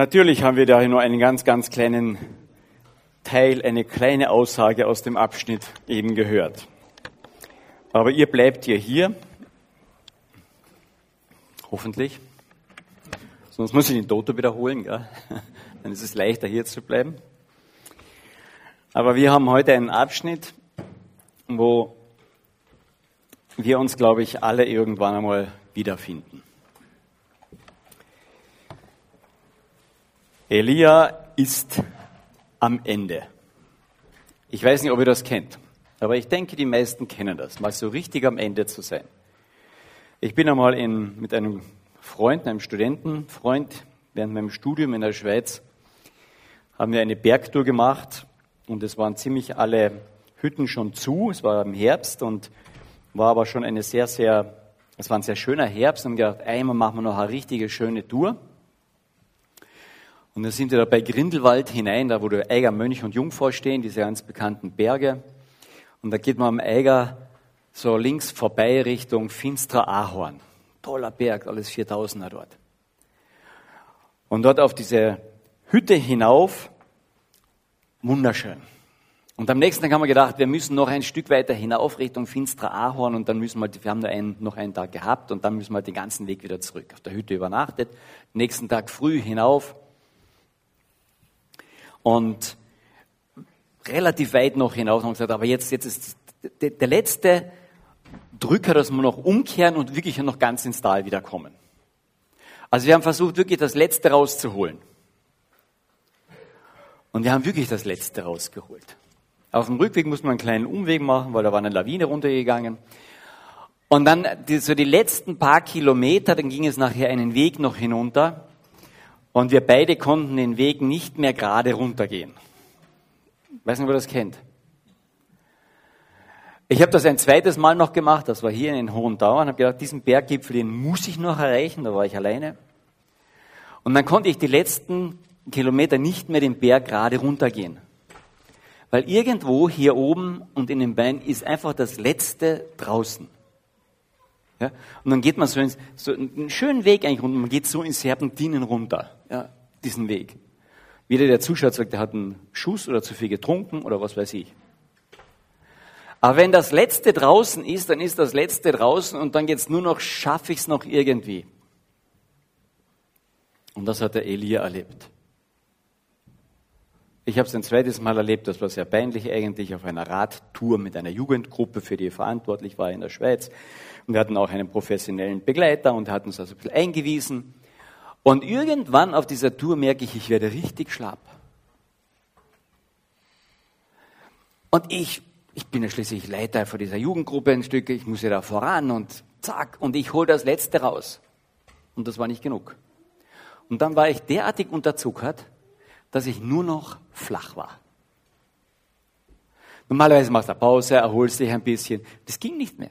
Natürlich haben wir da nur einen ganz, ganz kleinen Teil, eine kleine Aussage aus dem Abschnitt eben gehört. Aber ihr bleibt ja hier. Hoffentlich. Sonst muss ich den Toto wiederholen, gell? dann ist es leichter hier zu bleiben. Aber wir haben heute einen Abschnitt, wo wir uns, glaube ich, alle irgendwann einmal wiederfinden. Elia ist am Ende. Ich weiß nicht, ob ihr das kennt, aber ich denke, die meisten kennen das, mal so richtig am Ende zu sein. Ich bin einmal in, mit einem Freund, einem Studentenfreund, während meinem Studium in der Schweiz, haben wir eine Bergtour gemacht und es waren ziemlich alle Hütten schon zu. Es war im Herbst und war aber schon eine sehr, sehr, es war ein sehr schöner Herbst. Und haben gedacht, einmal machen wir noch eine richtige schöne Tour. Und dann sind wir da bei Grindelwald hinein, da wo der Eiger Mönch und Jungfrau stehen, diese ganz bekannten Berge. Und da geht man am Eiger so links vorbei Richtung Finstra Ahorn. Toller Berg, alles 4000er dort. Und dort auf diese Hütte hinauf, wunderschön. Und am nächsten Tag haben wir gedacht, wir müssen noch ein Stück weiter hinauf Richtung Finstra Ahorn und dann müssen wir, wir haben nur einen, noch einen Tag gehabt und dann müssen wir den ganzen Weg wieder zurück. Auf der Hütte übernachtet, nächsten Tag früh hinauf und relativ weit noch hinaus haben gesagt, aber jetzt, jetzt ist der, letzte Drücker, dass wir noch umkehren und wirklich noch ganz ins Tal wiederkommen. Also wir haben versucht, wirklich das Letzte rauszuholen. Und wir haben wirklich das Letzte rausgeholt. Auf dem Rückweg mussten wir einen kleinen Umweg machen, weil da war eine Lawine runtergegangen. Und dann die, so die letzten paar Kilometer, dann ging es nachher einen Weg noch hinunter. Und wir beide konnten den Weg nicht mehr gerade runtergehen. Weiß nicht, wer das kennt. Ich habe das ein zweites Mal noch gemacht, das war hier in den Hohen Dauern, habe gedacht, diesen Berggipfel, den muss ich noch erreichen, da war ich alleine. Und dann konnte ich die letzten Kilometer nicht mehr den Berg gerade runtergehen. Weil irgendwo hier oben und in den Beinen ist einfach das Letzte draußen. Ja? Und dann geht man so, ins, so einen schönen Weg eigentlich runter, man geht so in Serpentinen runter, ja, diesen Weg. Jeder, der zuschaut, sagt, der hat einen Schuss oder zu viel getrunken oder was weiß ich. Aber wenn das Letzte draußen ist, dann ist das Letzte draußen und dann geht's nur noch, schaffe ich es noch irgendwie. Und das hat der Elia erlebt. Ich habe es ein zweites Mal erlebt, das war sehr peinlich eigentlich, auf einer Radtour mit einer Jugendgruppe, für die ich verantwortlich war in der Schweiz. Und wir hatten auch einen professionellen Begleiter und er hat uns also ein bisschen eingewiesen. Und irgendwann auf dieser Tour merke ich, ich werde richtig schlapp. Und ich ich bin ja schließlich Leiter von dieser Jugendgruppe ein Stück, ich muss ja da voran und zack, und ich hole das Letzte raus. Und das war nicht genug. Und dann war ich derartig unterzuckert, dass ich nur noch flach war. Normalerweise machst du eine Pause, erholst dich ein bisschen. Das ging nicht mehr.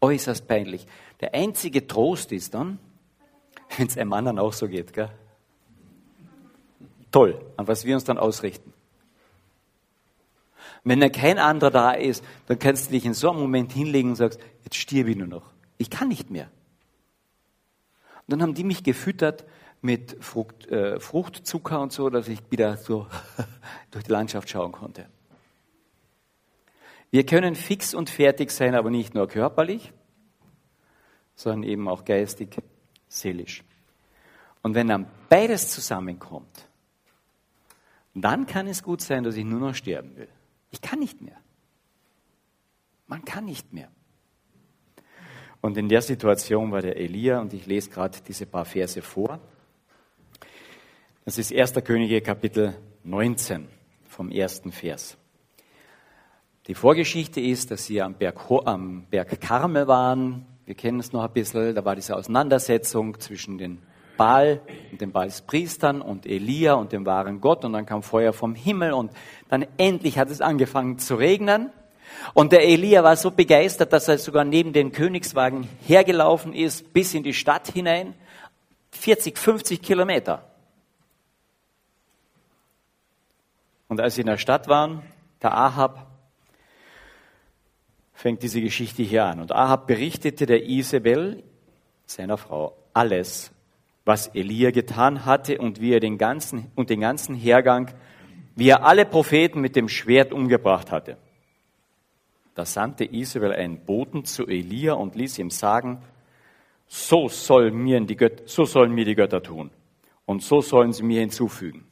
Äußerst peinlich. Der einzige Trost ist dann, wenn es einem anderen auch so geht. Gell? Toll, an was wir uns dann ausrichten. Wenn da kein anderer da ist, dann kannst du dich in so einem Moment hinlegen und sagst, jetzt stirb ich nur noch. Ich kann nicht mehr. Und dann haben die mich gefüttert mit Frucht, äh, Fruchtzucker und so, dass ich wieder so durch die Landschaft schauen konnte. Wir können fix und fertig sein, aber nicht nur körperlich, sondern eben auch geistig, seelisch. Und wenn dann beides zusammenkommt, dann kann es gut sein, dass ich nur noch sterben will. Ich kann nicht mehr. Man kann nicht mehr. Und in der Situation war der Elia, und ich lese gerade diese paar Verse vor. Das ist 1. Könige Kapitel 19 vom ersten Vers. Die Vorgeschichte ist, dass sie am Berg, am Berg Karmel waren. Wir kennen es noch ein bisschen. Da war diese Auseinandersetzung zwischen den Baal und den Baalspriestern und Elia und dem wahren Gott und dann kam Feuer vom Himmel und dann endlich hat es angefangen zu regnen. Und der Elia war so begeistert, dass er sogar neben den Königswagen hergelaufen ist, bis in die Stadt hinein. 40, 50 Kilometer. Und als sie in der Stadt waren, der Ahab, fängt diese Geschichte hier an. Und Ahab berichtete der Isabel, seiner Frau, alles, was Elia getan hatte und wie er den ganzen, und den ganzen Hergang, wie er alle Propheten mit dem Schwert umgebracht hatte. Da sandte Isabel einen Boten zu Elia und ließ ihm sagen, so, soll mir die Götter, so sollen mir die Götter tun und so sollen sie mir hinzufügen.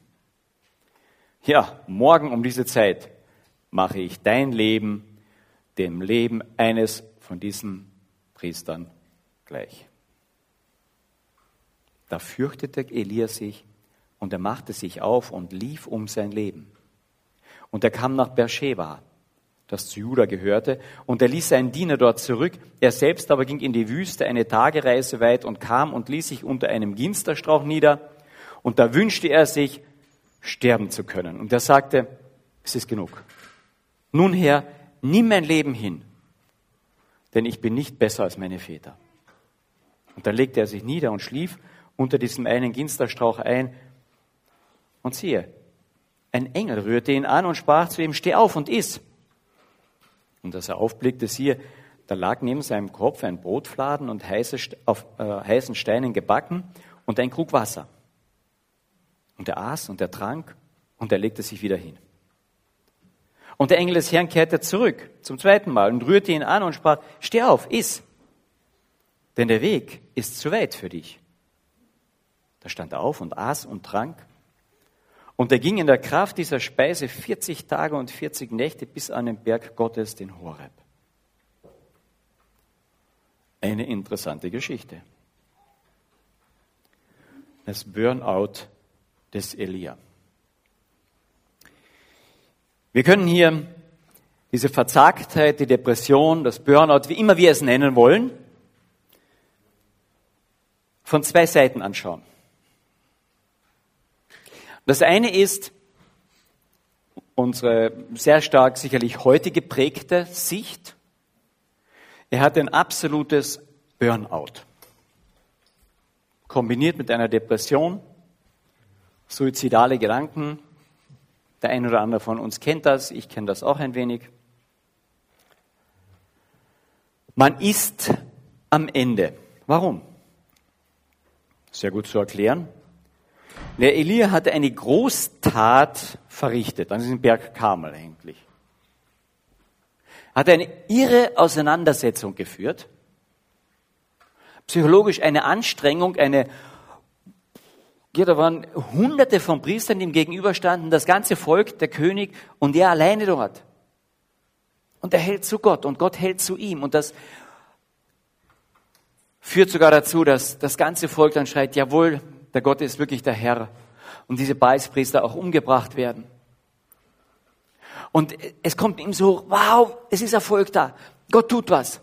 Ja, morgen um diese Zeit mache ich dein Leben dem Leben eines von diesen Priestern gleich. Da fürchtete Elia sich und er machte sich auf und lief um sein Leben. Und er kam nach Beersheba, das zu Juda gehörte, und er ließ seinen Diener dort zurück. Er selbst aber ging in die Wüste eine Tagereise weit und kam und ließ sich unter einem Ginsterstrauch nieder. Und da wünschte er sich, sterben zu können. Und er sagte, es ist genug. Nun Herr, nimm mein Leben hin, denn ich bin nicht besser als meine Väter. Und dann legte er sich nieder und schlief unter diesem einen Ginsterstrauch ein. Und siehe, ein Engel rührte ihn an und sprach zu ihm, steh auf und iss. Und als er aufblickte, siehe, da lag neben seinem Kopf ein Brotfladen und heiße, auf äh, heißen Steinen gebacken und ein Krug Wasser. Und er aß und er trank und er legte sich wieder hin. Und der Engel des Herrn kehrte zurück zum zweiten Mal und rührte ihn an und sprach, steh auf, iss, denn der Weg ist zu weit für dich. Da stand er auf und aß und trank. Und er ging in der Kraft dieser Speise 40 Tage und 40 Nächte bis an den Berg Gottes, den Horeb. Eine interessante Geschichte. Das Burnout des Elia. Wir können hier diese Verzagtheit, die Depression, das Burnout, wie immer wir es nennen wollen, von zwei Seiten anschauen. Das eine ist unsere sehr stark sicherlich heute geprägte Sicht. Er hat ein absolutes Burnout. Kombiniert mit einer Depression, suizidale Gedanken. Der ein oder andere von uns kennt das, ich kenne das auch ein wenig. Man ist am Ende. Warum? Sehr gut zu erklären. Der Elia hatte eine Großtat verrichtet an diesem Berg Karmel eigentlich. Hat eine irre Auseinandersetzung geführt. Psychologisch eine Anstrengung, eine ja, da waren hunderte von Priestern, die ihm gegenüberstanden, das ganze Volk, der König und er alleine dort. Und er hält zu Gott und Gott hält zu ihm. Und das führt sogar dazu, dass das ganze Volk dann schreit, jawohl, der Gott ist wirklich der Herr. Und diese Baalspriester auch umgebracht werden. Und es kommt ihm so, wow, es ist Erfolg da. Gott tut was.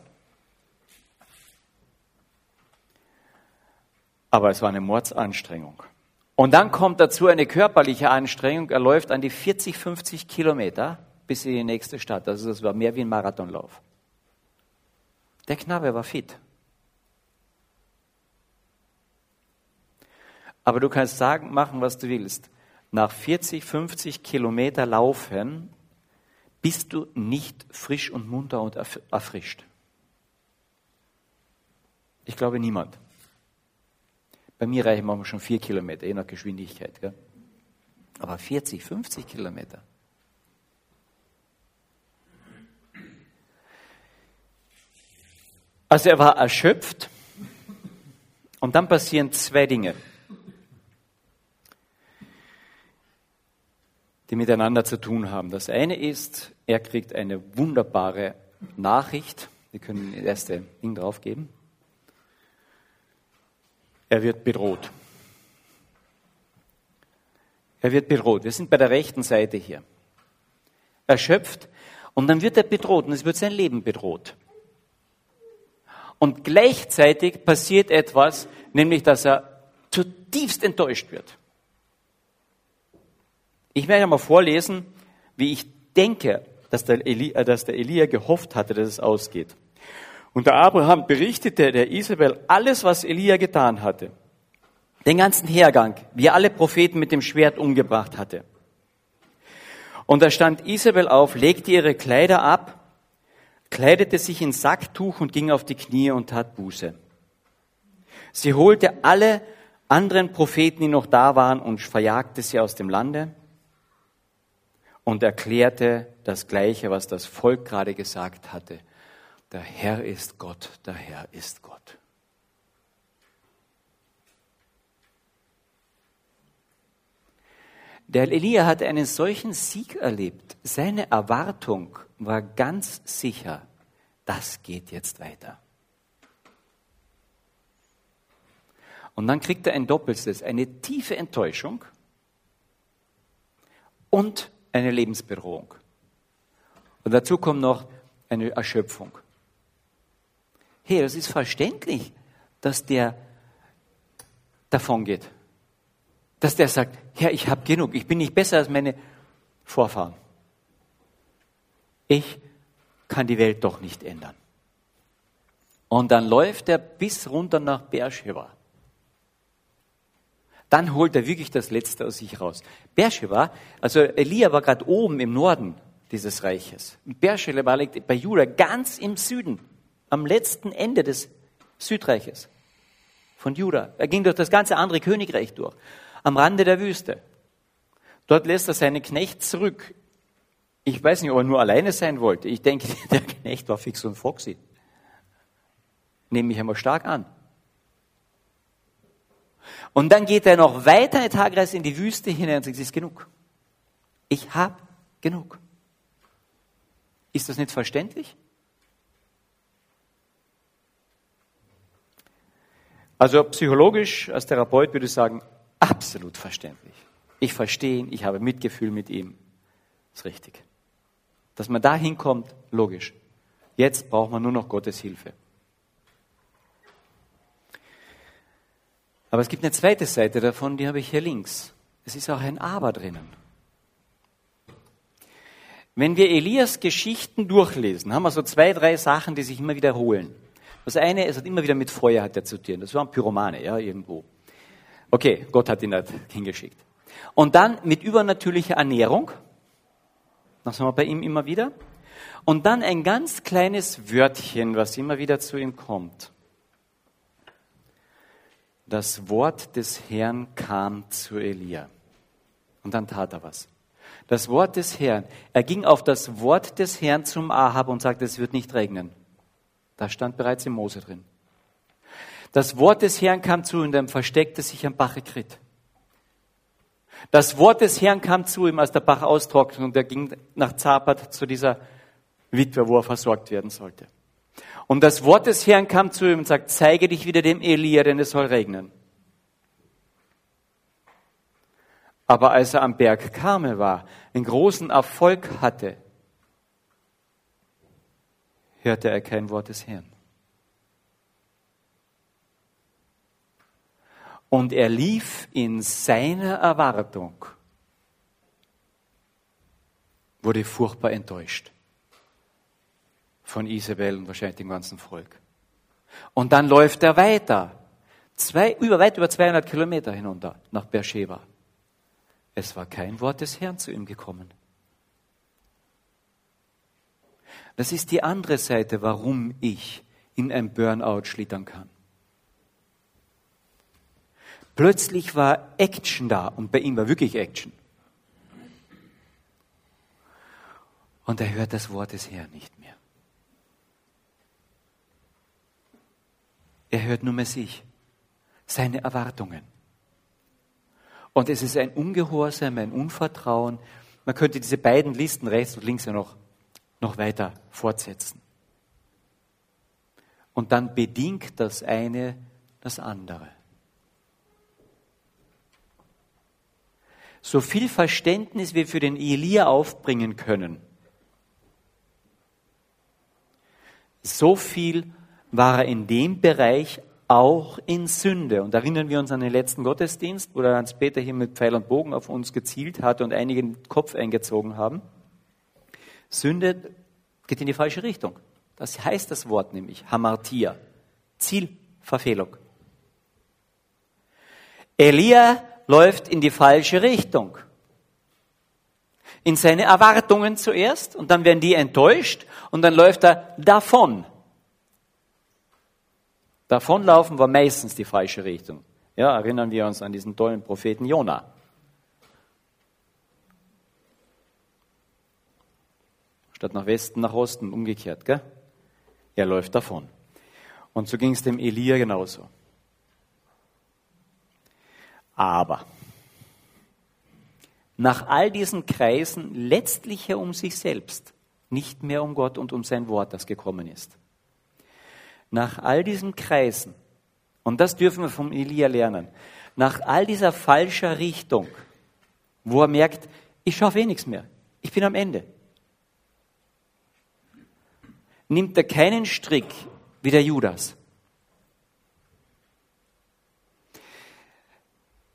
Aber es war eine Mordsanstrengung. Und dann kommt dazu eine körperliche Anstrengung. Er läuft an die 40, 50 Kilometer bis in die nächste Stadt. Also das war mehr wie ein Marathonlauf. Der Knabe war fit. Aber du kannst sagen, machen, was du willst. Nach 40, 50 Kilometer Laufen bist du nicht frisch und munter und erfrischt. Ich glaube niemand. Bei mir reichen manchmal schon vier Kilometer, je nach Geschwindigkeit. Gell? Aber 40, 50 Kilometer. Also er war erschöpft und dann passieren zwei Dinge, die miteinander zu tun haben. Das eine ist, er kriegt eine wunderbare Nachricht. Wir können das erste Ding draufgeben. Er wird bedroht. Er wird bedroht. Wir sind bei der rechten Seite hier. Erschöpft. Und dann wird er bedroht und es wird sein Leben bedroht. Und gleichzeitig passiert etwas, nämlich dass er zutiefst enttäuscht wird. Ich werde mal vorlesen, wie ich denke, dass der, Eli, äh, dass der Elia gehofft hatte, dass es ausgeht. Und der Abraham berichtete der Isabel alles, was Elia getan hatte. Den ganzen Hergang, wie er alle Propheten mit dem Schwert umgebracht hatte. Und da stand Isabel auf, legte ihre Kleider ab, kleidete sich in Sacktuch und ging auf die Knie und tat Buße. Sie holte alle anderen Propheten, die noch da waren, und verjagte sie aus dem Lande und erklärte das Gleiche, was das Volk gerade gesagt hatte. Der Herr ist Gott, der Herr ist Gott. Der Elia hatte einen solchen Sieg erlebt. Seine Erwartung war ganz sicher, das geht jetzt weiter. Und dann kriegt er ein Doppeltes, eine tiefe Enttäuschung und eine Lebensbedrohung. Und dazu kommt noch eine Erschöpfung. Hey, das ist verständlich, dass der davon geht. Dass der sagt, Herr, ich habe genug, ich bin nicht besser als meine Vorfahren. Ich kann die Welt doch nicht ändern. Und dann läuft er bis runter nach Beersheba. Dann holt er wirklich das Letzte aus sich raus. Beersheba, also Elia war gerade oben im Norden dieses Reiches. Beersheba liegt bei Juda ganz im Süden, am letzten Ende des Südreiches von Juda. Er ging durch das ganze andere Königreich durch, am Rande der Wüste. Dort lässt er seinen Knecht zurück. Ich weiß nicht, ob er nur alleine sein wollte. Ich denke, der Knecht war fix und foxy. Nehme ich einmal stark an. Und dann geht er noch weiter eine Tagreise in die Wüste hinein und sagt, es ist genug. Ich habe genug. Ist das nicht verständlich? Also psychologisch als Therapeut würde ich sagen, absolut verständlich. Ich verstehe ihn, ich habe Mitgefühl mit ihm. Ist richtig. Dass man da hinkommt, logisch. Jetzt braucht man nur noch Gottes Hilfe. Aber es gibt eine zweite Seite davon, die habe ich hier links. Es ist auch ein Aber drinnen. Wenn wir Elias Geschichten durchlesen, haben wir so zwei, drei Sachen, die sich immer wiederholen. Das eine, es hat immer wieder mit Feuer hat er zu tun. Das waren Pyromane, ja, irgendwo. Okay, Gott hat ihn da hingeschickt. Und dann mit übernatürlicher Ernährung. Das haben wir bei ihm immer wieder. Und dann ein ganz kleines Wörtchen, was immer wieder zu ihm kommt das Wort des Herrn kam zu Elia. Und dann tat er was. Das Wort des Herrn. Er ging auf das Wort des Herrn zum Ahab und sagte, es wird nicht regnen. Da stand bereits im Mose drin. Das Wort des Herrn kam zu ihm und er versteckte sich am Bachekrit. Das Wort des Herrn kam zu ihm, als der Bach austrocknete und er ging nach Zapat zu dieser Witwe, wo er versorgt werden sollte. Und das Wort des Herrn kam zu ihm und sagt, zeige dich wieder dem Elia, denn es soll regnen. Aber als er am Berg Karmel war, einen großen Erfolg hatte, hörte er kein Wort des Herrn. Und er lief in seiner Erwartung, wurde furchtbar enttäuscht von Isabel und wahrscheinlich dem ganzen Volk. Und dann läuft er weiter. Zwei, über, weit über 200 Kilometer hinunter nach Beersheba. Es war kein Wort des Herrn zu ihm gekommen. Das ist die andere Seite, warum ich in ein Burnout schlittern kann. Plötzlich war Action da und bei ihm war wirklich Action. Und er hört das Wort des Herrn nicht mehr. Er hört nur mehr sich, seine Erwartungen. Und es ist ein Ungehorsam, ein Unvertrauen. Man könnte diese beiden Listen rechts und links ja noch, noch weiter fortsetzen. Und dann bedingt das eine das andere. So viel Verständnis wir für den Elia aufbringen können, so viel war er in dem Bereich auch in Sünde. Und erinnern wir uns an den letzten Gottesdienst, wo der Hans-Peter hier mit Pfeil und Bogen auf uns gezielt hatte und einige den Kopf eingezogen haben. Sünde geht in die falsche Richtung. Das heißt das Wort nämlich, Hamartia. Zielverfehlung. Elia läuft in die falsche Richtung. In seine Erwartungen zuerst und dann werden die enttäuscht und dann läuft er davon. Davonlaufen war meistens die falsche Richtung. Ja, erinnern wir uns an diesen tollen Propheten Jona. Statt nach Westen, nach Osten, umgekehrt, gell? Er läuft davon. Und so ging es dem Elia genauso. Aber nach all diesen Kreisen letztlich um sich selbst, nicht mehr um Gott und um sein Wort, das gekommen ist. Nach all diesen Kreisen, und das dürfen wir vom Elia lernen, nach all dieser falscher Richtung, wo er merkt, ich schaffe eh nichts mehr, ich bin am Ende, nimmt er keinen Strick wie der Judas,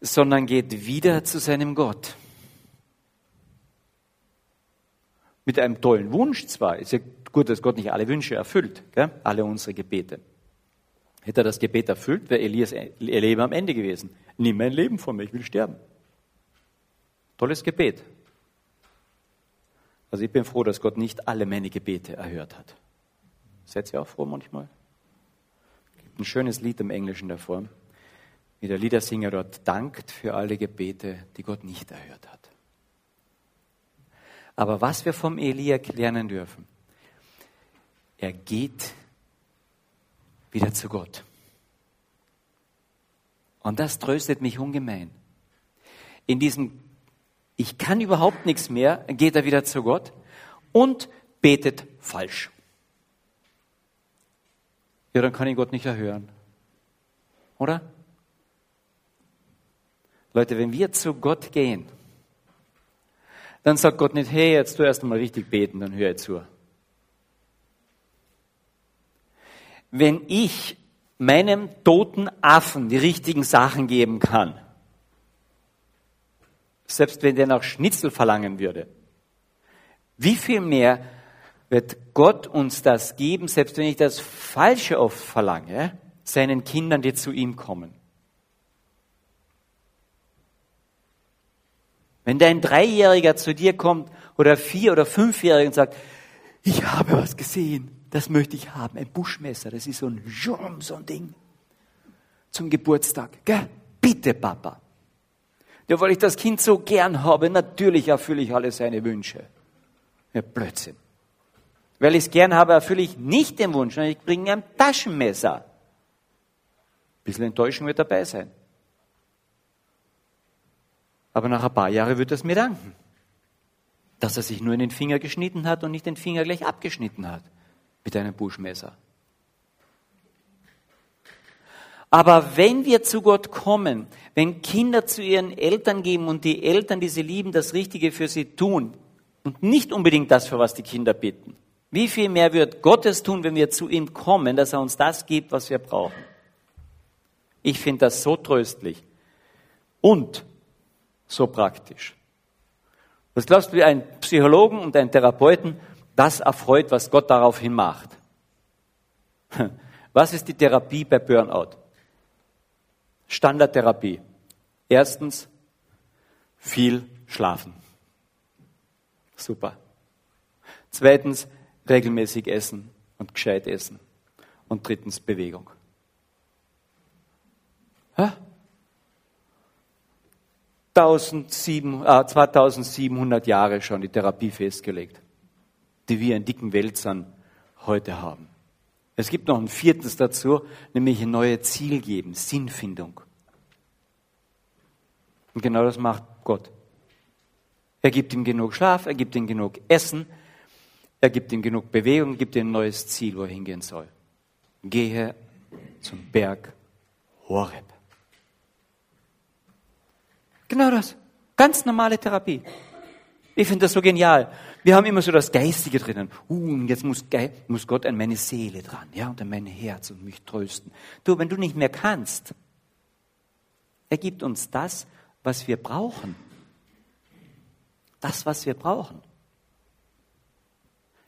sondern geht wieder zu seinem Gott. Mit einem tollen Wunsch zwar, ist ja gut, dass Gott nicht alle Wünsche erfüllt, gell? alle unsere Gebete. Hätte er das Gebet erfüllt, wäre Elias ihr Leben am Ende gewesen. Nimm mein Leben von mir, ich will sterben. Tolles Gebet. Also ich bin froh, dass Gott nicht alle meine Gebete erhört hat. Seid ihr auch froh manchmal? Es gibt ein schönes Lied im Englischen davor, wie der Liedersinger dort dankt für alle Gebete, die Gott nicht erhört hat. Aber was wir vom Elia lernen dürfen, er geht wieder zu Gott. Und das tröstet mich ungemein. In diesem, ich kann überhaupt nichts mehr, geht er wieder zu Gott und betet falsch. Ja, dann kann ich Gott nicht erhören. Oder? Leute, wenn wir zu Gott gehen, dann sagt Gott nicht, hey, jetzt du erst einmal richtig beten, dann höre ich zu. Wenn ich meinem toten Affen die richtigen Sachen geben kann, selbst wenn der nach Schnitzel verlangen würde, wie viel mehr wird Gott uns das geben, selbst wenn ich das Falsche oft verlange, seinen Kindern, die zu ihm kommen. Wenn dein Dreijähriger zu dir kommt oder Vier- oder Fünfjähriger und sagt, ich habe was gesehen, das möchte ich haben, ein Buschmesser, das ist so ein Jurm, so ein Ding, zum Geburtstag. Gell? Bitte, Papa. Ja, weil ich das Kind so gern habe, natürlich erfülle ich alle seine Wünsche. Ja, Blödsinn. Weil ich es gern habe, erfülle ich nicht den Wunsch, sondern ich bringe ein Taschenmesser. Ein bisschen Enttäuschung wird dabei sein. Aber nach ein paar Jahren wird er es mir danken, dass er sich nur in den Finger geschnitten hat und nicht den Finger gleich abgeschnitten hat mit einem Buschmesser. Aber wenn wir zu Gott kommen, wenn Kinder zu ihren Eltern geben und die Eltern, die sie lieben, das Richtige für sie tun und nicht unbedingt das, für was die Kinder bitten, wie viel mehr wird Gottes tun, wenn wir zu ihm kommen, dass er uns das gibt, was wir brauchen? Ich finde das so tröstlich und so praktisch. Was glaubst du, wie ein Psychologen und ein Therapeuten das erfreut, was Gott daraufhin macht? Was ist die Therapie bei Burnout? Standardtherapie. Erstens, viel schlafen. Super. Zweitens, regelmäßig essen und gescheit essen. Und drittens Bewegung. Hä? 2700 Jahre schon die Therapie festgelegt, die wir in dicken Wälzern heute haben. Es gibt noch ein viertes dazu, nämlich ein neues Ziel geben, Sinnfindung. Und genau das macht Gott. Er gibt ihm genug Schlaf, er gibt ihm genug Essen, er gibt ihm genug Bewegung, gibt ihm ein neues Ziel, wo er hingehen soll. Gehe zum Berg Horeb. Genau das. Ganz normale Therapie. Ich finde das so genial. Wir haben immer so das Geistige drinnen. Uh, und jetzt muss, muss Gott an meine Seele dran, ja, und an mein Herz und mich trösten. Du, wenn du nicht mehr kannst, er gibt uns das, was wir brauchen. Das, was wir brauchen.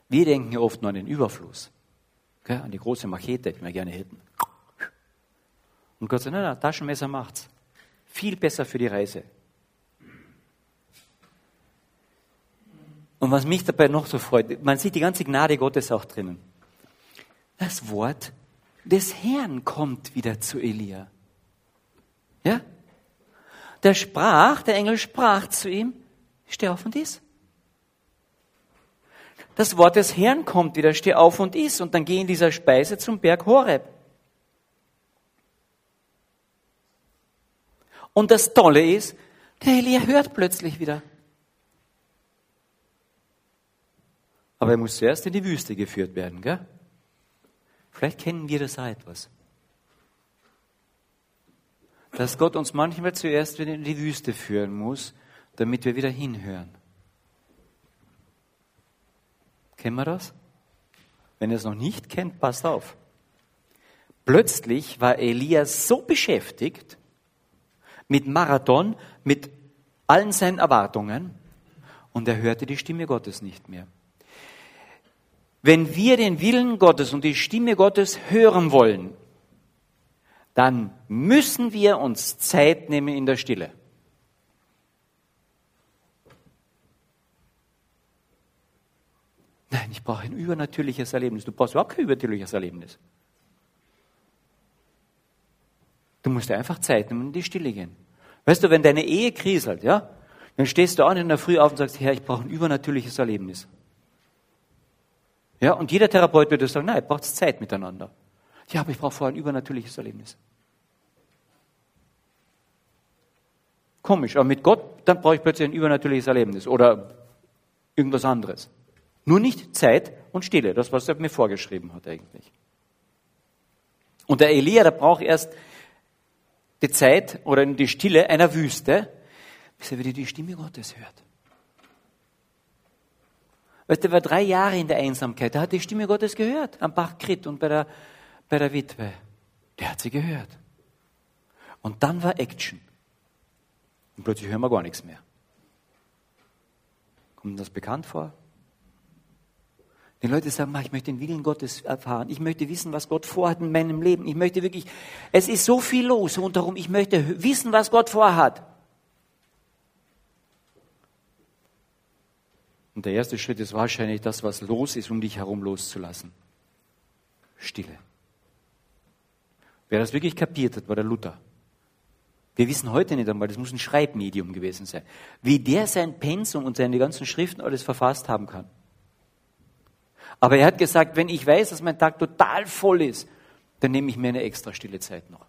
Wir denken ja oft nur an den Überfluss, gell, an die große Machete, die wir gerne hätten. Und Gott sagt, na, na, Taschenmesser macht's. Viel besser für die Reise. Und was mich dabei noch so freut, man sieht die ganze Gnade Gottes auch drinnen. Das Wort des Herrn kommt wieder zu Elia. Ja? Der sprach, der Engel sprach zu ihm, steh auf und iss. Das Wort des Herrn kommt wieder, steh auf und iss. Und dann geh in dieser Speise zum Berg Horeb. Und das Tolle ist, der Elia hört plötzlich wieder. Aber er muss zuerst in die Wüste geführt werden, gell? Vielleicht kennen wir das auch etwas. Dass Gott uns manchmal zuerst wieder in die Wüste führen muss, damit wir wieder hinhören. Kennen wir das? Wenn ihr es noch nicht kennt, passt auf. Plötzlich war Elia so beschäftigt mit Marathon, mit allen seinen Erwartungen, und er hörte die Stimme Gottes nicht mehr. Wenn wir den Willen Gottes und die Stimme Gottes hören wollen, dann müssen wir uns Zeit nehmen in der Stille. Nein, ich brauche ein übernatürliches Erlebnis. Du brauchst überhaupt kein übernatürliches Erlebnis. Du musst einfach Zeit nehmen und in die Stille gehen. Weißt du, wenn deine Ehe kriselt, ja, dann stehst du auch in der Früh auf und sagst, Herr, ich brauche ein übernatürliches Erlebnis. Ja, und jeder Therapeut würde sagen, nein, braucht Zeit miteinander. Ja, aber ich brauche vorher ein übernatürliches Erlebnis. Komisch, aber mit Gott, dann brauche ich plötzlich ein übernatürliches Erlebnis oder irgendwas anderes. Nur nicht Zeit und Stille, das, was er mir vorgeschrieben hat eigentlich. Und der Elia, der braucht erst die Zeit oder die Stille einer Wüste, bis er wieder die Stimme Gottes hört. Weißt du, er war drei Jahre in der Einsamkeit. Er hat die Stimme Gottes gehört am Bach Krit und bei der, bei der Witwe. Der hat sie gehört. Und dann war Action. Und plötzlich hören wir gar nichts mehr. Kommt das bekannt vor? Die Leute sagen, ich möchte den Willen Gottes erfahren. Ich möchte wissen, was Gott vorhat in meinem Leben. Ich möchte wirklich, es ist so viel los rundherum. Ich möchte wissen, was Gott vorhat. Und der erste Schritt ist wahrscheinlich das, was los ist, um dich herum loszulassen. Stille. Wer das wirklich kapiert hat, war der Luther. Wir wissen heute nicht einmal, das muss ein Schreibmedium gewesen sein, wie der sein Pensum und seine ganzen Schriften alles verfasst haben kann. Aber er hat gesagt, wenn ich weiß, dass mein Tag total voll ist, dann nehme ich mir eine extra stille Zeit noch.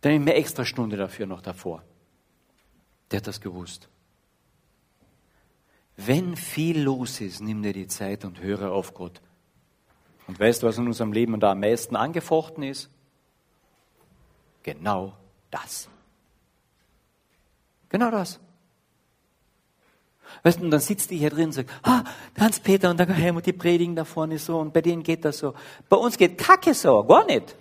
Dann nehme ich mir extra Stunde dafür noch davor. Der hat das gewusst. Wenn viel los ist, nimm dir die Zeit und höre auf Gott. Und weißt du, was in unserem Leben da am meisten angefochten ist? Genau das. Genau das. Weißt du, und dann sitzt die hier drin und sagt, ah, Hans-Peter und der Helmut, die predigen da vorne so und bei denen geht das so. Bei uns geht Kacke so, gar nicht.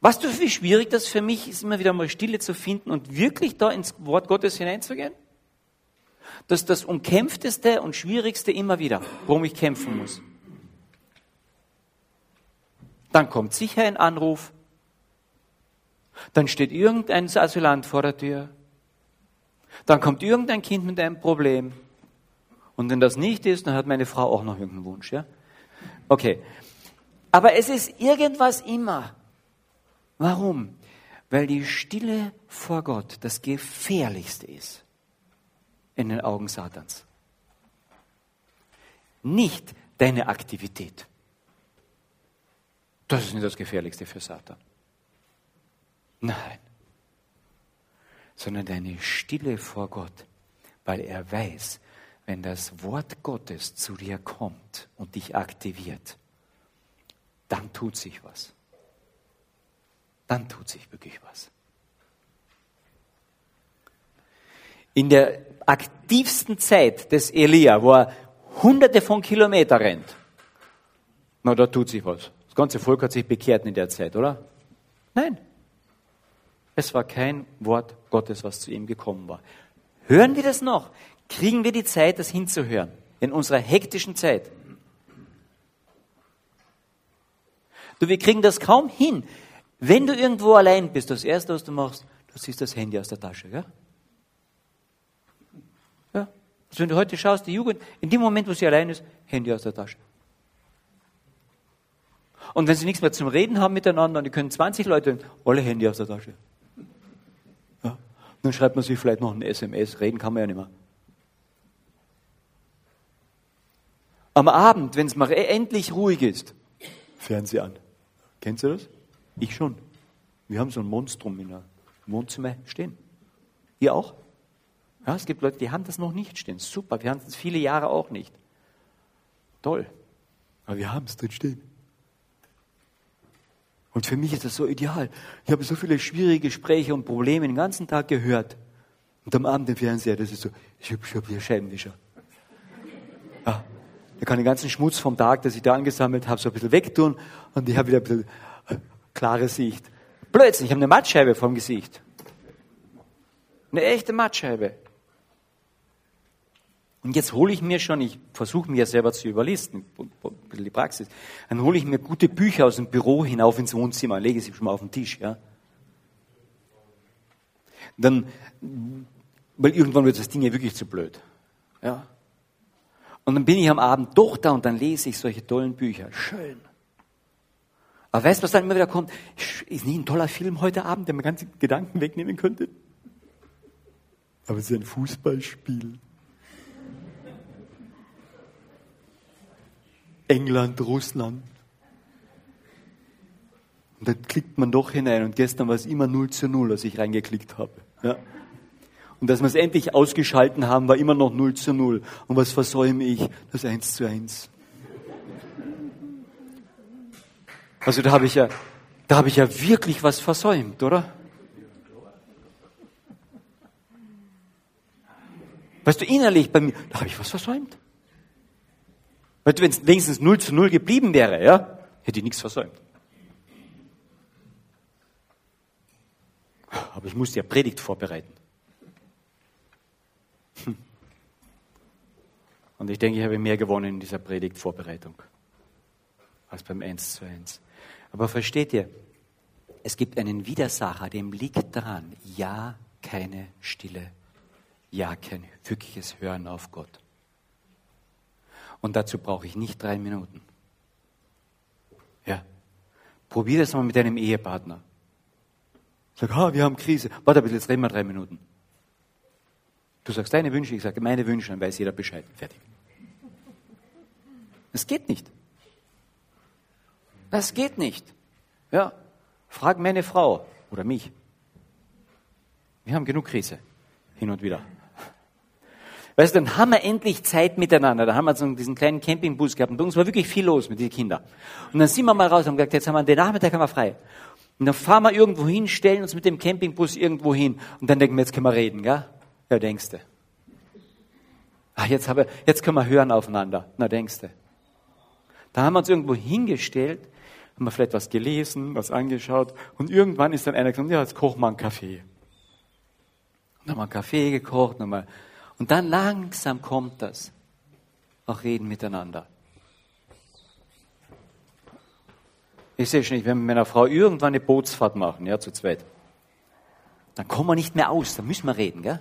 Weißt du, wie schwierig das für mich ist, immer wieder mal Stille zu finden und wirklich da ins Wort Gottes hineinzugehen? Das ist das umkämpfteste und schwierigste immer wieder, worum ich kämpfen muss. Dann kommt sicher ein Anruf. Dann steht irgendein Asylant vor der Tür. Dann kommt irgendein Kind mit einem Problem. Und wenn das nicht ist, dann hat meine Frau auch noch irgendeinen Wunsch. Ja? Okay. Aber es ist irgendwas immer. Warum? Weil die Stille vor Gott das Gefährlichste ist in den Augen Satans. Nicht deine Aktivität. Das ist nicht das Gefährlichste für Satan. Nein. Sondern deine Stille vor Gott, weil er weiß, wenn das Wort Gottes zu dir kommt und dich aktiviert, dann tut sich was. Dann tut sich wirklich was. In der aktivsten Zeit des Elia, wo er hunderte von Kilometern rennt, na, da tut sich was. Das ganze Volk hat sich bekehrt in der Zeit, oder? Nein. Es war kein Wort Gottes, was zu ihm gekommen war. Hören wir das noch? Kriegen wir die Zeit, das hinzuhören? In unserer hektischen Zeit. Du, wir kriegen das kaum hin. Wenn du irgendwo allein bist, das Erste, was du machst, du ziehst das Handy aus der Tasche, gell? Also wenn du heute schaust, die Jugend, in dem Moment, wo sie allein ist, Handy aus der Tasche. Und wenn sie nichts mehr zum Reden haben miteinander, und die können 20 Leute, alle Handy aus der Tasche. Dann schreibt man sich vielleicht noch ein SMS, reden kann man ja nicht mehr. Am Abend, wenn es mal endlich ruhig ist, Fernseher an. Kennst du das? Ich schon. Wir haben so ein Monstrum in der Wohnzimmer stehen. Ihr auch? Ja, es gibt Leute, die haben das noch nicht stehen. Super, wir haben es viele Jahre auch nicht. Toll. Aber wir haben es drin stehen. Und für mich ist das so ideal. Ich habe so viele schwierige Gespräche und Probleme den ganzen Tag gehört. Und am Abend im Fernseher, das ist so, ich habe hab hier Scheibenwischer. Ja, da kann den ganzen Schmutz vom Tag, das ich da angesammelt habe, so ein bisschen wegtun und ich habe wieder ein bisschen äh, klare Sicht. Plötzlich, ich habe eine Mattscheibe vom Gesicht. Eine echte Mattscheibe. Und jetzt hole ich mir schon, ich versuche mir ja selber zu überlisten, die Praxis, dann hole ich mir gute Bücher aus dem Büro hinauf ins Wohnzimmer, lege sie schon mal auf den Tisch, ja. Dann, weil irgendwann wird das Ding ja wirklich zu blöd, ja. Und dann bin ich am Abend doch da und dann lese ich solche tollen Bücher. Schön. Aber weißt du, was dann immer wieder kommt? Ist nicht ein toller Film heute Abend, der mir ganze Gedanken wegnehmen könnte? Aber es ist ein Fußballspiel. England, Russland. Und dann klickt man doch hinein und gestern war es immer 0 zu 0, als ich reingeklickt habe. Ja. Und dass wir es endlich ausgeschalten haben, war immer noch 0 zu 0. Und was versäume ich? Das 1 zu 1. Also da habe ich ja, da habe ich ja wirklich was versäumt, oder? Weißt du, innerlich bei mir, da habe ich was versäumt. Wenn es wenigstens 0 zu 0 geblieben wäre, ja, hätte ich nichts versäumt. Aber ich musste ja Predigt vorbereiten. Hm. Und ich denke, ich habe mehr gewonnen in dieser Predigtvorbereitung als beim 1 zu 1. Aber versteht ihr, es gibt einen Widersacher, dem liegt daran, ja, keine Stille, ja, kein wirkliches Hören auf Gott. Und dazu brauche ich nicht drei Minuten. Ja. Probier das mal mit deinem Ehepartner. Sag, ha, wir haben Krise. Warte ein bisschen, jetzt reden wir drei Minuten. Du sagst deine Wünsche, ich sage meine Wünsche, dann weiß jeder Bescheid. Fertig. Das geht nicht. Das geht nicht. Ja. Frag meine Frau oder mich. Wir haben genug Krise. Hin und wieder. Weißt du, dann haben wir endlich Zeit miteinander. Da haben wir so diesen kleinen Campingbus gehabt. Und bei uns war wirklich viel los mit diesen Kindern. Und dann sind wir mal raus und haben gesagt, jetzt haben wir den Nachmittag haben wir frei. Und dann fahren wir irgendwo hin, stellen uns mit dem Campingbus irgendwo hin. Und dann denken wir, jetzt können wir reden, gell? Ja, denkst du. Ach, jetzt, habe, jetzt können wir hören aufeinander. Na, denkst du. Da haben wir uns irgendwo hingestellt, haben wir vielleicht was gelesen, was angeschaut. Und irgendwann ist dann einer gesagt, ja, jetzt kochen wir einen Kaffee. Und dann haben wir einen Kaffee gekocht, wir und dann langsam kommt das. Auch reden miteinander. Ich sehe schon, ich werde mit meiner Frau irgendwann eine Bootsfahrt machen, ja, zu zweit. Dann kommen wir nicht mehr aus, dann müssen wir reden, gell?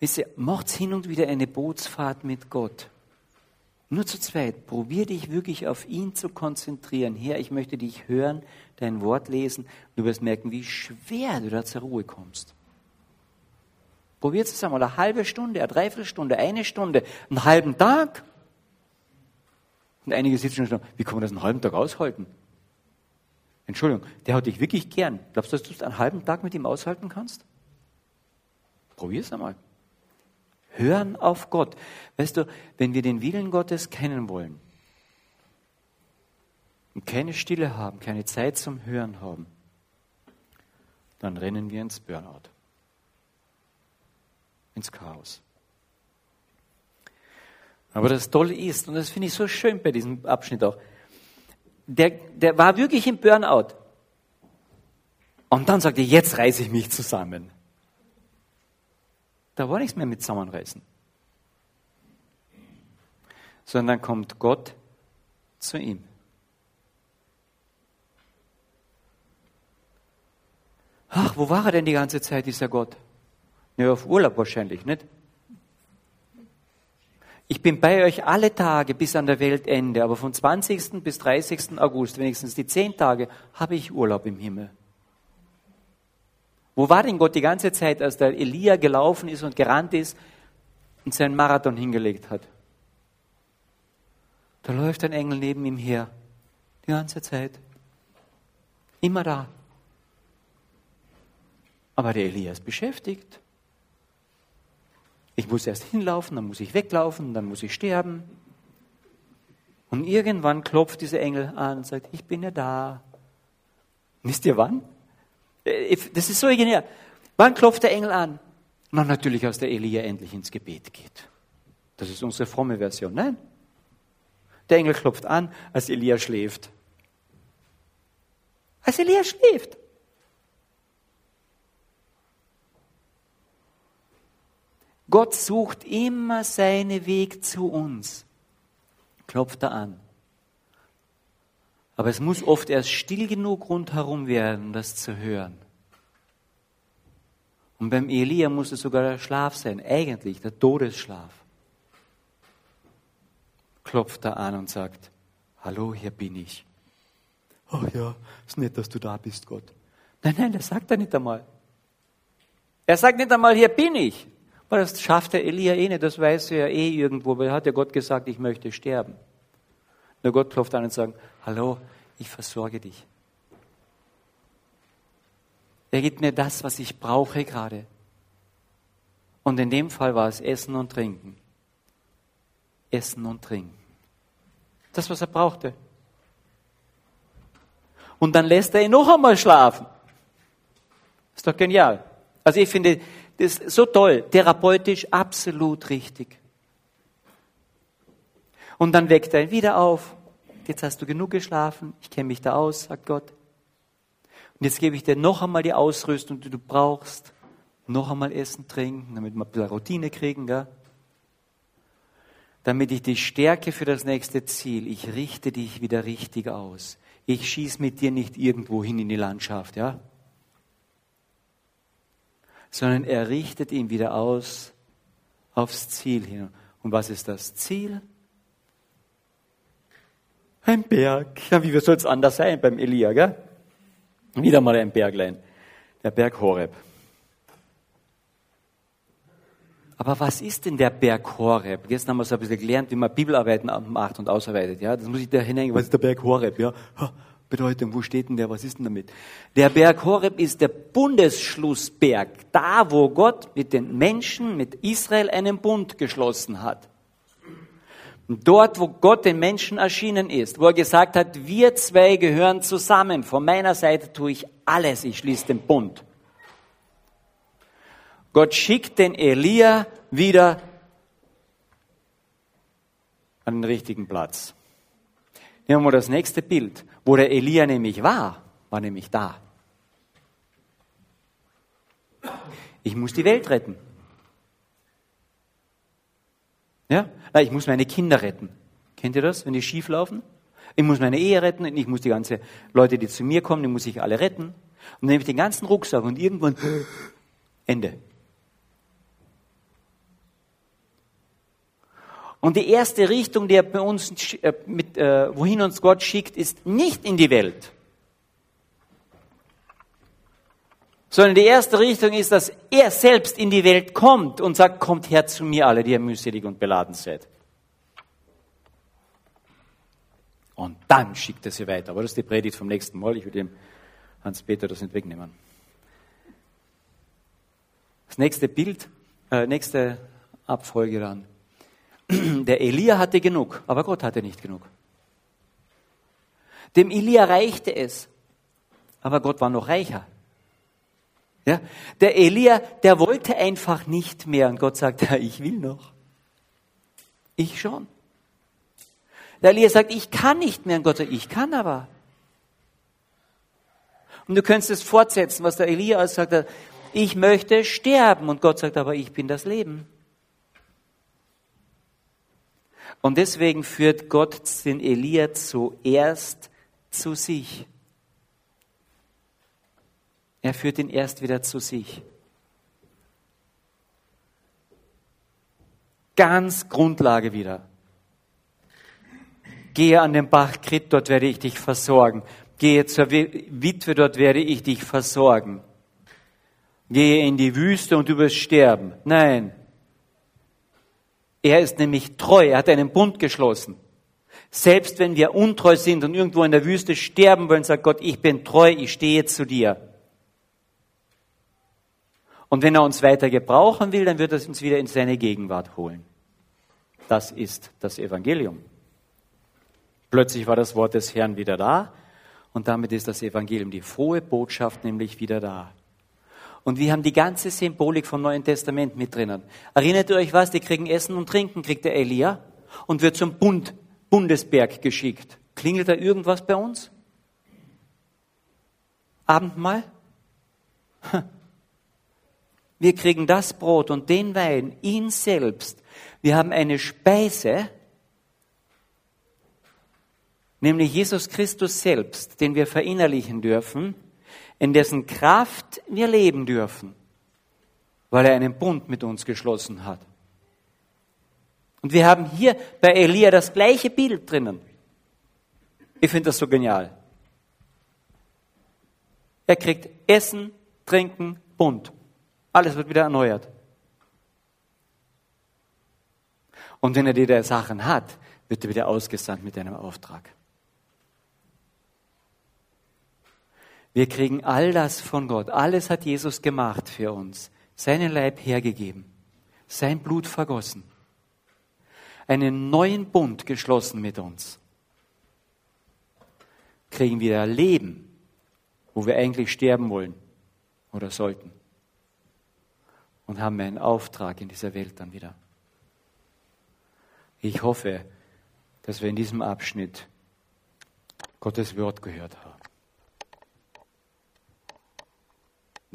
Wisst ihr, macht's hin und wieder eine Bootsfahrt mit Gott. Nur zu zweit. Probier dich wirklich auf ihn zu konzentrieren. Herr, ich möchte dich hören, dein Wort lesen. Du wirst merken, wie schwer du da zur Ruhe kommst. Probiert es einmal eine halbe Stunde, eine Dreiviertelstunde, eine Stunde, einen halben Tag. Und einige sitzen schon, wie kann man das einen halben Tag aushalten? Entschuldigung, der hat dich wirklich gern. Glaubst du, dass du es einen halben Tag mit ihm aushalten kannst? Probier es einmal. Hören auf Gott. Weißt du, wenn wir den Willen Gottes kennen wollen und keine Stille haben, keine Zeit zum Hören haben, dann rennen wir ins Burnout ins Chaos. Aber das Tolle ist, und das finde ich so schön bei diesem Abschnitt auch, der, der war wirklich im Burnout. Und dann sagt er, jetzt reiße ich mich zusammen. Da war nichts mehr mit Zusammenreißen. Sondern kommt Gott zu ihm. Ach, wo war er denn die ganze Zeit, dieser Gott? Ja, auf Urlaub wahrscheinlich, nicht? ich bin bei euch alle Tage bis an der Weltende, aber vom 20. bis 30. August, wenigstens die zehn Tage, habe ich Urlaub im Himmel. Wo war denn Gott die ganze Zeit, als der Elia gelaufen ist und gerannt ist und seinen Marathon hingelegt hat? Da läuft ein Engel neben ihm her. Die ganze Zeit. Immer da. Aber der Elia ist beschäftigt. Ich muss erst hinlaufen, dann muss ich weglaufen, dann muss ich sterben. Und irgendwann klopft dieser Engel an und sagt, ich bin ja da. Wisst ihr wann? Äh, das ist so genial. Wann klopft der Engel an? Na, natürlich, als der Elia endlich ins Gebet geht. Das ist unsere fromme Version. Nein. Der Engel klopft an, als Elia schläft. Als Elia schläft. Gott sucht immer seinen Weg zu uns. Klopft er an. Aber es muss oft erst still genug rundherum werden, das zu hören. Und beim Elia muss es sogar der Schlaf sein, eigentlich der Todesschlaf. Klopft er an und sagt, hallo, hier bin ich. Ach ja, ist nett, dass du da bist, Gott. Nein, nein, das sagt er nicht einmal. Er sagt nicht einmal, hier bin ich. Aber das schafft der Elia eh nicht, das weiß er eh irgendwo, weil hat ja Gott gesagt, ich möchte sterben. Nur Gott klopft an und sagt, hallo, ich versorge dich. Er gibt mir das, was ich brauche gerade. Und in dem Fall war es Essen und Trinken. Essen und Trinken. Das, was er brauchte. Und dann lässt er ihn noch einmal schlafen. Ist doch genial. Also ich finde das so toll, therapeutisch absolut richtig. Und dann weckt er ihn wieder auf jetzt hast du genug geschlafen, ich kenne mich da aus, sagt Gott. Und jetzt gebe ich dir noch einmal die Ausrüstung, die du brauchst. Noch einmal essen, trinken, damit wir ein bisschen Routine kriegen, gell? Damit ich dich stärke für das nächste Ziel. Ich richte dich wieder richtig aus. Ich schieße mit dir nicht irgendwo hin in die Landschaft, ja? Sondern er richtet ihn wieder aus aufs Ziel hin. Und was ist das Ziel? Ein Berg. Ja, wie soll es anders sein beim Elia, gell? Wieder mal ein Berglein. Der Berg Horeb. Aber was ist denn der Berg Horeb? Gestern haben wir so ein bisschen gelernt, wie man Bibelarbeiten macht und ausarbeitet. Ja, das muss ich da hinhängen. Was ist der Berg Horeb? Ja, Bedeutung, wo steht denn der? Was ist denn damit? Der Berg Horeb ist der Bundesschlussberg. Da, wo Gott mit den Menschen, mit Israel einen Bund geschlossen hat. Dort, wo Gott den Menschen erschienen ist, wo er gesagt hat, wir zwei gehören zusammen. Von meiner Seite tue ich alles. Ich schließe den Bund. Gott schickt den Elia wieder an den richtigen Platz. Nehmen wir das nächste Bild. Wo der Elia nämlich war, war nämlich da. Ich muss die Welt retten. Ja? Ich muss meine Kinder retten. Kennt ihr das, wenn die schief laufen? Ich muss meine Ehe retten ich muss die ganzen Leute, die zu mir kommen, die muss ich alle retten. Und dann nehme ich den ganzen Rucksack und irgendwann Ende. Und die erste Richtung, die er bei uns, äh, mit, äh, wohin uns Gott schickt, ist nicht in die Welt, sondern die erste Richtung ist, dass er selbst in die Welt kommt und sagt, kommt her zu mir alle, die ihr mühselig und beladen seid. Und dann schickt er sie weiter. Aber das ist die Predigt vom nächsten Mal. Ich will dem Hans-Peter das nicht wegnehmen. Das nächste Bild, äh, nächste Abfolge dann. Der Elia hatte genug, aber Gott hatte nicht genug. Dem Elia reichte es, aber Gott war noch reicher. Ja? Der Elia, der wollte einfach nicht mehr. Und Gott sagt, ja, ich will noch. Ich schon. Der Elia sagt, ich kann nicht mehr. Und Gott sagt, ich kann aber. Und du könntest es fortsetzen, was der Elia sagt, ich möchte sterben. Und Gott sagt, aber ich bin das Leben. Und deswegen führt Gott den Elia zuerst zu sich. Er führt ihn erst wieder zu sich. Ganz Grundlage wieder. Gehe an den Bach Krit, dort werde ich dich versorgen. Gehe zur Witwe, dort werde ich dich versorgen. Gehe in die Wüste und du wirst sterben. Nein. Er ist nämlich treu. Er hat einen Bund geschlossen. Selbst wenn wir untreu sind und irgendwo in der Wüste sterben wollen, sagt Gott, ich bin treu, ich stehe zu dir. Und wenn er uns weiter gebrauchen will, dann wird er uns wieder in seine Gegenwart holen. Das ist das Evangelium. Plötzlich war das Wort des Herrn wieder da und damit ist das Evangelium, die frohe Botschaft nämlich wieder da. Und wir haben die ganze Symbolik vom Neuen Testament mit drinnen. Erinnert ihr euch was? Die kriegen Essen und Trinken, kriegt der Elia und wird zum Bund, Bundesberg geschickt. Klingelt da irgendwas bei uns? Abendmahl? Wir kriegen das Brot und den Wein, ihn selbst. Wir haben eine Speise, nämlich Jesus Christus selbst, den wir verinnerlichen dürfen, in dessen Kraft wir leben dürfen, weil er einen Bund mit uns geschlossen hat. Und wir haben hier bei Elia das gleiche Bild drinnen. Ich finde das so genial. Er kriegt Essen, Trinken, Bund. Alles wird wieder erneuert. Und wenn er die Sachen hat, wird er wieder ausgesandt mit einem Auftrag. Wir kriegen all das von Gott. Alles hat Jesus gemacht für uns. Seinen Leib hergegeben. Sein Blut vergossen. Einen neuen Bund geschlossen mit uns. Kriegen wir Leben, wo wir eigentlich sterben wollen oder sollten und haben einen Auftrag in dieser Welt dann wieder. Ich hoffe, dass wir in diesem Abschnitt Gottes Wort gehört haben.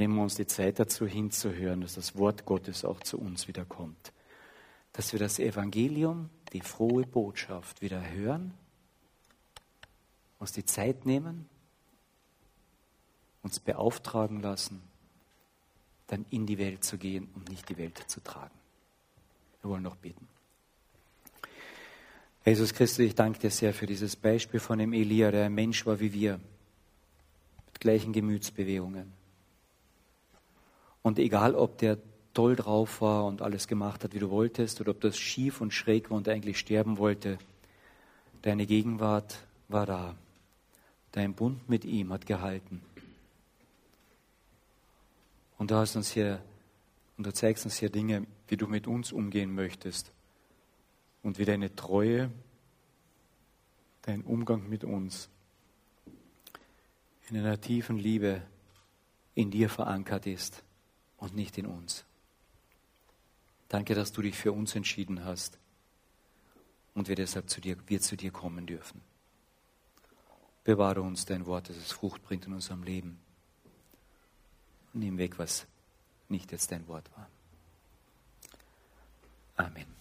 Nehmen wir uns die Zeit dazu hinzuhören, dass das Wort Gottes auch zu uns wieder kommt. Dass wir das Evangelium, die frohe Botschaft wieder hören, uns die Zeit nehmen, uns beauftragen lassen dann in die Welt zu gehen und nicht die Welt zu tragen. Wir wollen noch beten. Jesus Christus, ich danke dir sehr für dieses Beispiel von dem Elia, der ein Mensch war wie wir, mit gleichen Gemütsbewegungen. Und egal, ob der toll drauf war und alles gemacht hat, wie du wolltest, oder ob das schief und schräg war und eigentlich sterben wollte, deine Gegenwart war da. Dein Bund mit ihm hat gehalten. Und du hast uns hier, und du zeigst uns hier Dinge, wie du mit uns umgehen möchtest. Und wie deine Treue, dein Umgang mit uns in einer tiefen Liebe in dir verankert ist und nicht in uns. Danke, dass du dich für uns entschieden hast und wir deshalb zu dir, wir zu dir kommen dürfen. Bewahre uns dein Wort, dass es Frucht bringt in unserem Leben. Nimm weg, was nicht jetzt dein Wort war. Amen.